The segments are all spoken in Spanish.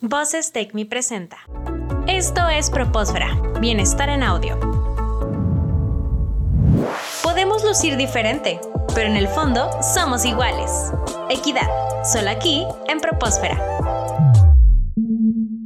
Voces Take Me presenta. Esto es Propósfera, Bienestar en Audio. Podemos lucir diferente, pero en el fondo somos iguales. Equidad, solo aquí en Propósfera.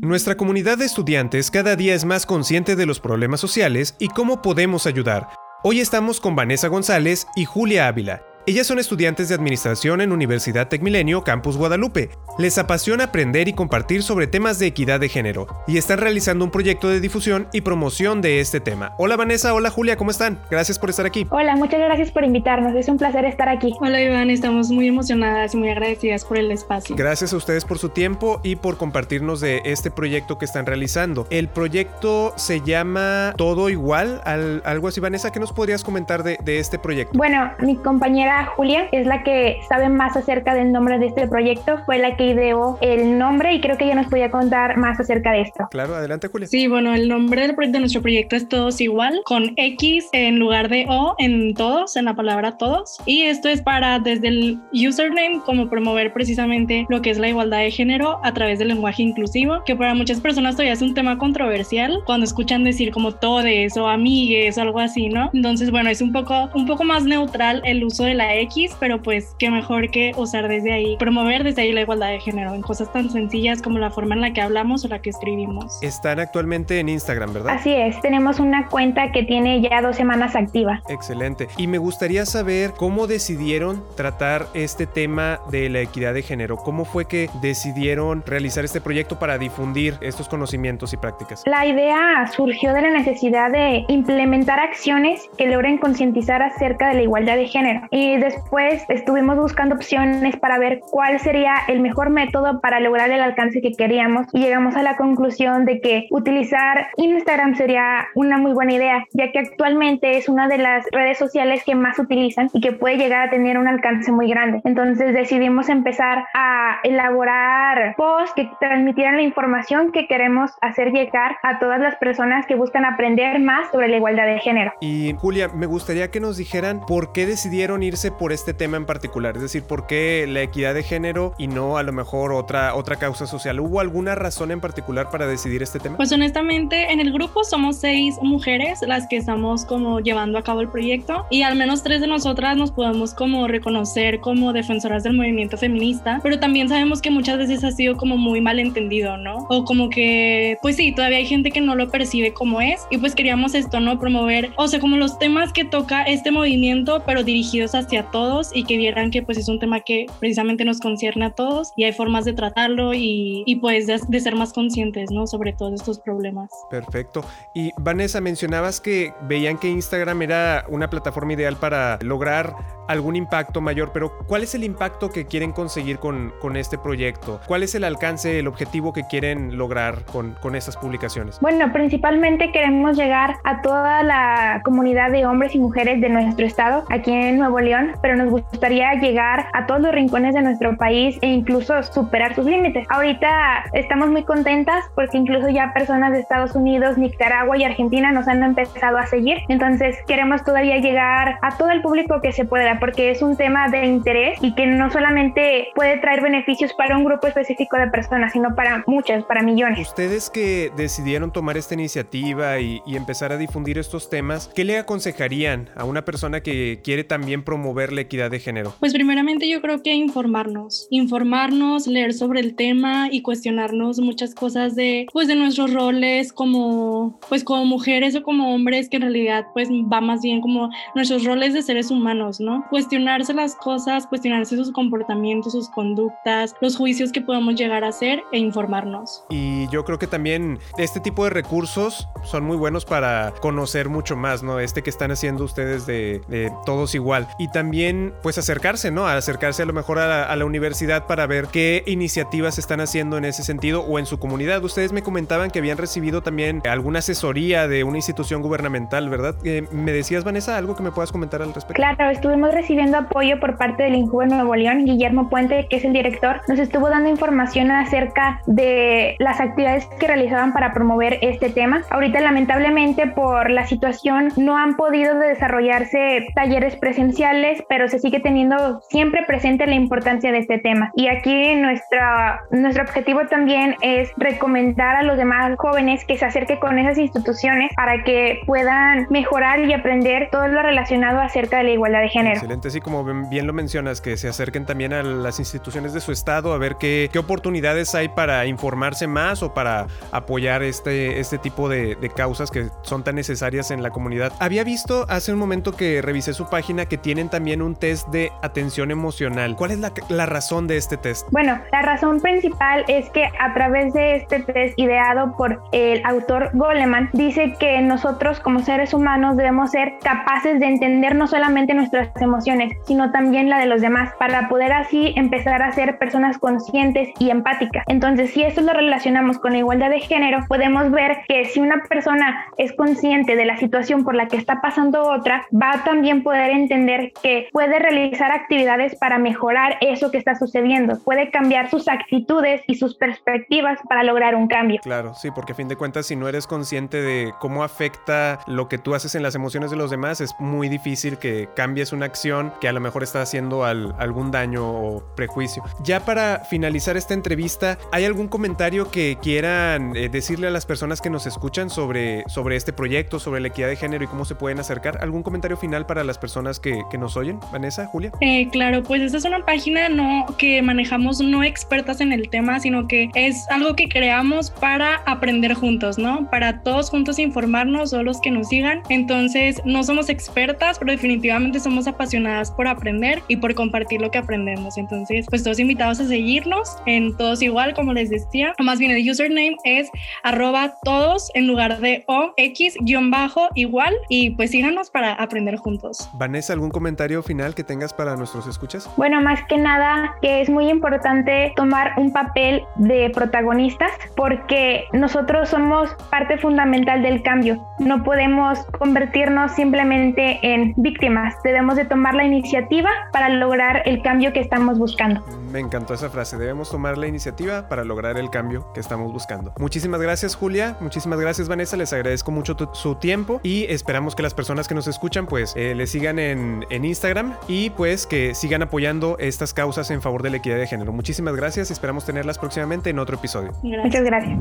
Nuestra comunidad de estudiantes cada día es más consciente de los problemas sociales y cómo podemos ayudar. Hoy estamos con Vanessa González y Julia Ávila ellas son estudiantes de Administración en Universidad Tecmilenio Campus Guadalupe. Les apasiona aprender y compartir sobre temas de equidad de género y están realizando un proyecto de difusión y promoción de este tema. Hola Vanessa, hola Julia, ¿cómo están? Gracias por estar aquí. Hola, muchas gracias por invitarnos. Es un placer estar aquí. Hola Iván, estamos muy emocionadas y muy agradecidas por el espacio. Gracias a ustedes por su tiempo y por compartirnos de este proyecto que están realizando. El proyecto se llama Todo Igual, algo así. Vanessa, ¿qué nos podrías comentar de, de este proyecto? Bueno, mi compañera Julia es la que sabe más acerca del nombre de este proyecto, fue la que ideó el nombre y creo que ella nos podía contar más acerca de esto. Claro, adelante Julia. Sí, bueno, el nombre del proyecto de nuestro proyecto es Todos Igual, con X en lugar de O en todos, en la palabra todos. Y esto es para desde el username como promover precisamente lo que es la igualdad de género a través del lenguaje inclusivo, que para muchas personas todavía es un tema controversial cuando escuchan decir como todes o amigues o algo así, ¿no? Entonces, bueno, es un poco, un poco más neutral el uso de la X, pero pues qué mejor que usar desde ahí, promover desde ahí la igualdad de género en cosas tan sencillas como la forma en la que hablamos o la que escribimos. Están actualmente en Instagram, ¿verdad? Así es, tenemos una cuenta que tiene ya dos semanas activa. Excelente. Y me gustaría saber cómo decidieron tratar este tema de la equidad de género. ¿Cómo fue que decidieron realizar este proyecto para difundir estos conocimientos y prácticas? La idea surgió de la necesidad de implementar acciones que logren concientizar acerca de la igualdad de género. Y después estuvimos buscando opciones para ver cuál sería el mejor método para lograr el alcance que queríamos y llegamos a la conclusión de que utilizar Instagram sería una muy buena idea, ya que actualmente es una de las redes sociales que más utilizan y que puede llegar a tener un alcance muy grande. Entonces decidimos empezar a elaborar posts que transmitieran la información que queremos hacer llegar a todas las personas que buscan aprender más sobre la igualdad de género. Y Julia, me gustaría que nos dijeran por qué decidieron irse por este tema en particular? Es decir, ¿por qué la equidad de género y no a lo mejor otra, otra causa social? ¿Hubo alguna razón en particular para decidir este tema? Pues honestamente, en el grupo somos seis mujeres las que estamos como llevando a cabo el proyecto y al menos tres de nosotras nos podemos como reconocer como defensoras del movimiento feminista, pero también sabemos que muchas veces ha sido como muy malentendido, ¿no? O como que, pues sí, todavía hay gente que no lo percibe como es y pues queríamos esto, ¿no? Promover, o sea, como los temas que toca este movimiento, pero dirigidos hacia a todos y que vieran que pues es un tema que precisamente nos concierne a todos y hay formas de tratarlo y, y pues de, de, ser más conscientes, ¿no? Sobre todos estos problemas. Perfecto. Y Vanessa, mencionabas que veían que Instagram era una plataforma ideal para lograr algún impacto mayor, pero ¿cuál es el impacto que quieren conseguir con, con este proyecto? ¿Cuál es el alcance, el objetivo que quieren lograr con, con estas publicaciones? Bueno, principalmente queremos llegar a toda la comunidad de hombres y mujeres de nuestro estado, aquí en Nuevo León, pero nos gustaría llegar a todos los rincones de nuestro país e incluso superar sus límites. Ahorita estamos muy contentas porque incluso ya personas de Estados Unidos, Nicaragua y Argentina nos han empezado a seguir, entonces queremos todavía llegar a todo el público que se pueda porque es un tema de interés y que no solamente puede traer beneficios para un grupo específico de personas, sino para muchas, para millones. Ustedes que decidieron tomar esta iniciativa y, y empezar a difundir estos temas, ¿qué le aconsejarían a una persona que quiere también promover la equidad de género? Pues primeramente yo creo que informarnos, informarnos, leer sobre el tema y cuestionarnos muchas cosas de pues de nuestros roles como pues como mujeres o como hombres que en realidad pues va más bien como nuestros roles de seres humanos, ¿no? Cuestionarse las cosas, cuestionarse sus comportamientos, sus conductas, los juicios que podemos llegar a hacer e informarnos. Y yo creo que también este tipo de recursos son muy buenos para conocer mucho más, ¿no? Este que están haciendo ustedes de, de todos igual. Y también, pues acercarse, ¿no? A acercarse a lo mejor a la, a la universidad para ver qué iniciativas están haciendo en ese sentido o en su comunidad. Ustedes me comentaban que habían recibido también alguna asesoría de una institución gubernamental, ¿verdad? Eh, ¿Me decías, Vanessa, algo que me puedas comentar al respecto? Claro, estuvimos recibiendo apoyo por parte del INJUVE Nuevo León. Guillermo Puente, que es el director, nos estuvo dando información acerca de las actividades que realizaban para promover este tema. Ahorita lamentablemente por la situación no han podido desarrollarse talleres presenciales, pero se sigue teniendo siempre presente la importancia de este tema. Y aquí nuestra, nuestro objetivo también es recomendar a los demás jóvenes que se acerquen con esas instituciones para que puedan mejorar y aprender todo lo relacionado acerca de la igualdad de género. Excelente, sí, como bien lo mencionas, que se acerquen también a las instituciones de su estado a ver qué, qué oportunidades hay para informarse más o para apoyar este, este tipo de, de causas que son tan necesarias en la comunidad. Había visto hace un momento que revisé su página que tienen también un test de atención emocional. ¿Cuál es la, la razón de este test? Bueno, la razón principal es que a través de este test ideado por el autor Goleman, dice que nosotros como seres humanos debemos ser capaces de entender no solamente nuestras emociones, sino también la de los demás, para poder así empezar a ser personas conscientes y empáticas. Entonces, si esto lo relacionamos con la igualdad de género, podemos ver que si una persona es consciente de la situación por la que está pasando otra, va a también poder entender que puede realizar actividades para mejorar eso que está sucediendo, puede cambiar sus actitudes y sus perspectivas para lograr un cambio. Claro, sí, porque a fin de cuentas, si no eres consciente de cómo afecta lo que tú haces en las emociones de los demás, es muy difícil que cambies una acción que a lo mejor está haciendo algún daño o prejuicio. Ya para finalizar esta entrevista, ¿hay algún comentario que quieran eh, decirle a las personas que nos escuchan sobre, sobre este proyecto, sobre la equidad de género y cómo se pueden acercar? ¿Algún comentario final para las personas que, que nos oyen? Vanessa, Julia. Eh, claro, pues esta es una página no que manejamos no expertas en el tema, sino que es algo que creamos para aprender juntos, ¿no? Para todos juntos informarnos o los que nos sigan. Entonces, no somos expertas, pero definitivamente somos apasionadas por aprender y por compartir lo que aprendemos. Entonces, pues todos invitados a seguirnos en todos igual, como les decía. Más bien el username es arroba todos en lugar de o x guion bajo igual y pues síganos para aprender juntos. Vanessa, ¿algún comentario final que tengas para nuestros escuchas? Bueno, más que nada que es muy importante tomar un papel de protagonistas porque nosotros somos parte fundamental del cambio. No podemos convertirnos simplemente en víctimas. Debemos de tomar la iniciativa para lograr el cambio que estamos buscando. Me encantó esa frase. Debemos tomar la iniciativa para lograr el cambio que estamos buscando. Muchísimas gracias, Julia. Muchísimas gracias, Vanessa. Les agradezco mucho su tiempo y esperamos que las personas que nos escuchan, pues, eh, les sigan en, en Instagram y pues que sigan apoyando estas causas en favor de la equidad de género. Muchísimas gracias y esperamos tenerlas próximamente en otro episodio. Muchas gracias.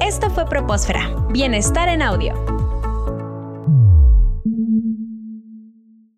Esto fue Propósfera, Bienestar en Audio.